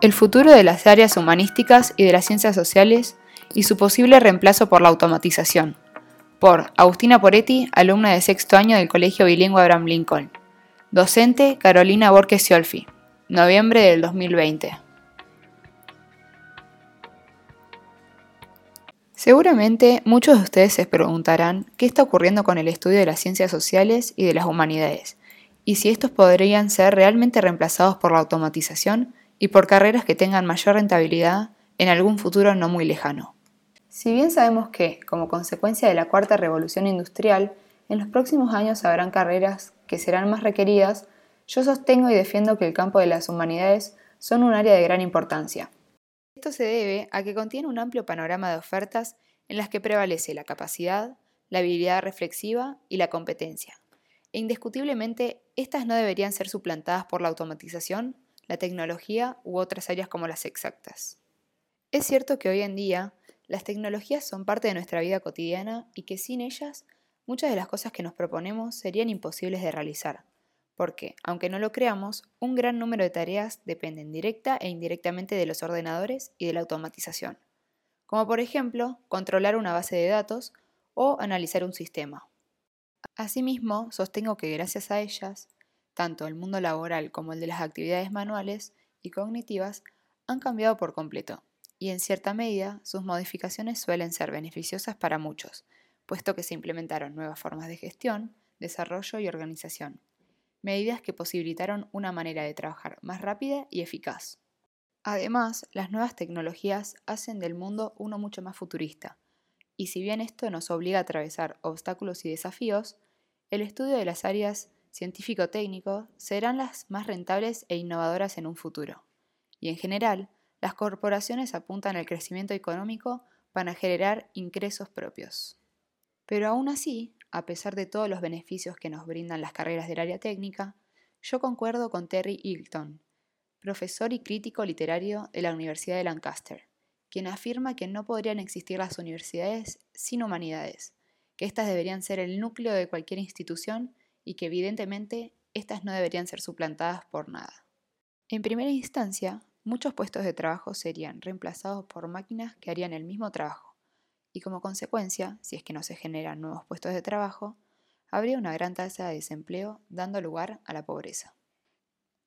El futuro de las áreas humanísticas y de las ciencias sociales y su posible reemplazo por la automatización. Por Agustina Poretti, alumna de sexto año del Colegio Bilingüe Abraham Lincoln. Docente Carolina Borges Ciolfi. Noviembre del 2020. Seguramente muchos de ustedes se preguntarán qué está ocurriendo con el estudio de las ciencias sociales y de las humanidades, y si estos podrían ser realmente reemplazados por la automatización y por carreras que tengan mayor rentabilidad en algún futuro no muy lejano. Si bien sabemos que, como consecuencia de la cuarta revolución industrial, en los próximos años habrán carreras que serán más requeridas, yo sostengo y defiendo que el campo de las humanidades son un área de gran importancia. Esto se debe a que contiene un amplio panorama de ofertas en las que prevalece la capacidad, la habilidad reflexiva y la competencia. E indiscutiblemente, estas no deberían ser suplantadas por la automatización la tecnología u otras áreas como las exactas. Es cierto que hoy en día las tecnologías son parte de nuestra vida cotidiana y que sin ellas muchas de las cosas que nos proponemos serían imposibles de realizar, porque, aunque no lo creamos, un gran número de tareas dependen directa e indirectamente de los ordenadores y de la automatización, como por ejemplo controlar una base de datos o analizar un sistema. Asimismo, sostengo que gracias a ellas, tanto el mundo laboral como el de las actividades manuales y cognitivas han cambiado por completo, y en cierta medida sus modificaciones suelen ser beneficiosas para muchos, puesto que se implementaron nuevas formas de gestión, desarrollo y organización, medidas que posibilitaron una manera de trabajar más rápida y eficaz. Además, las nuevas tecnologías hacen del mundo uno mucho más futurista, y si bien esto nos obliga a atravesar obstáculos y desafíos, el estudio de las áreas científico-técnico serán las más rentables e innovadoras en un futuro. Y en general, las corporaciones apuntan al crecimiento económico para generar ingresos propios. Pero aún así, a pesar de todos los beneficios que nos brindan las carreras del área técnica, yo concuerdo con Terry Hilton, profesor y crítico literario de la Universidad de Lancaster, quien afirma que no podrían existir las universidades sin humanidades, que éstas deberían ser el núcleo de cualquier institución y que evidentemente estas no deberían ser suplantadas por nada. En primera instancia, muchos puestos de trabajo serían reemplazados por máquinas que harían el mismo trabajo, y como consecuencia, si es que no se generan nuevos puestos de trabajo, habría una gran tasa de desempleo dando lugar a la pobreza.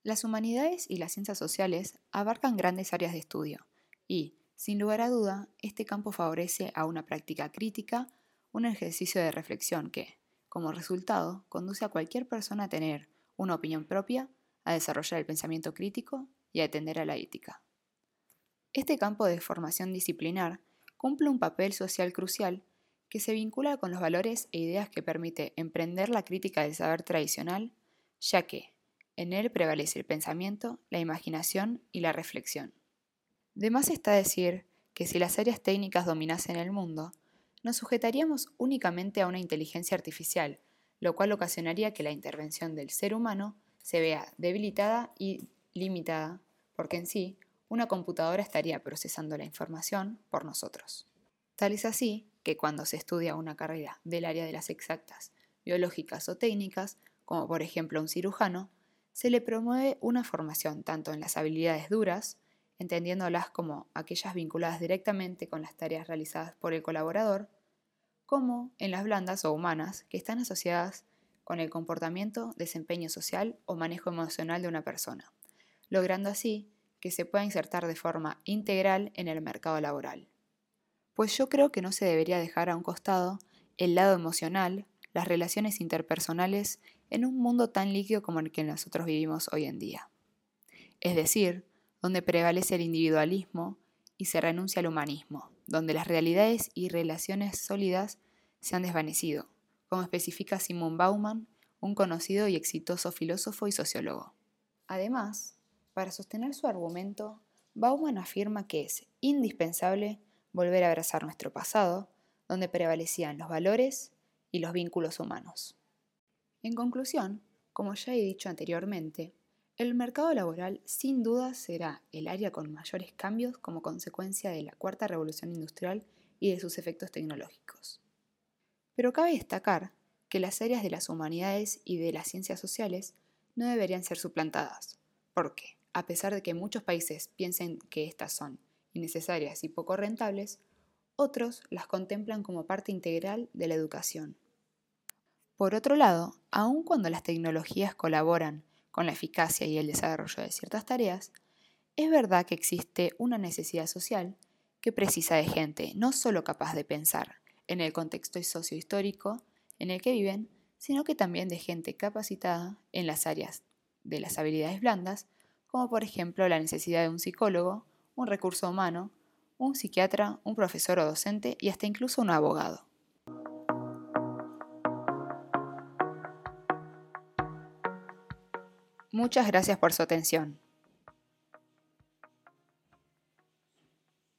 Las humanidades y las ciencias sociales abarcan grandes áreas de estudio y, sin lugar a duda, este campo favorece a una práctica crítica, un ejercicio de reflexión que, como resultado, conduce a cualquier persona a tener una opinión propia, a desarrollar el pensamiento crítico y a atender a la ética. Este campo de formación disciplinar cumple un papel social crucial que se vincula con los valores e ideas que permite emprender la crítica del saber tradicional, ya que en él prevalece el pensamiento, la imaginación y la reflexión. De más está decir que si las áreas técnicas dominasen el mundo, nos sujetaríamos únicamente a una inteligencia artificial, lo cual ocasionaría que la intervención del ser humano se vea debilitada y limitada, porque en sí una computadora estaría procesando la información por nosotros. Tal es así que cuando se estudia una carrera del área de las exactas, biológicas o técnicas, como por ejemplo un cirujano, se le promueve una formación tanto en las habilidades duras, entendiéndolas como aquellas vinculadas directamente con las tareas realizadas por el colaborador, como en las blandas o humanas, que están asociadas con el comportamiento, desempeño social o manejo emocional de una persona, logrando así que se pueda insertar de forma integral en el mercado laboral. Pues yo creo que no se debería dejar a un costado el lado emocional, las relaciones interpersonales en un mundo tan líquido como el que nosotros vivimos hoy en día. Es decir, donde prevalece el individualismo y se renuncia al humanismo, donde las realidades y relaciones sólidas se han desvanecido, como especifica Simon Bauman, un conocido y exitoso filósofo y sociólogo. Además, para sostener su argumento, Bauman afirma que es indispensable volver a abrazar nuestro pasado, donde prevalecían los valores y los vínculos humanos. En conclusión, como ya he dicho anteriormente, El mercado laboral sin duda será el área con mayores cambios como consecuencia de la cuarta revolución industrial y de sus efectos tecnológicos. Pero cabe destacar que las áreas de las humanidades y de las ciencias sociales no deberían ser suplantadas, porque, a pesar de que muchos países piensen que estas son innecesarias y poco rentables, otros las contemplan como parte integral de la educación. Por otro lado, aun cuando las tecnologías colaboran con la eficacia y el desarrollo de ciertas tareas, es verdad que existe una necesidad social que precisa de gente no solo capaz de pensar en el contexto sociohistórico en el que viven, sino que también de gente capacitada en las áreas de las habilidades blandas, como por ejemplo la necesidad de un psicólogo, un recurso humano, un psiquiatra, un profesor o docente y hasta incluso un abogado. Muchas gracias por su atención.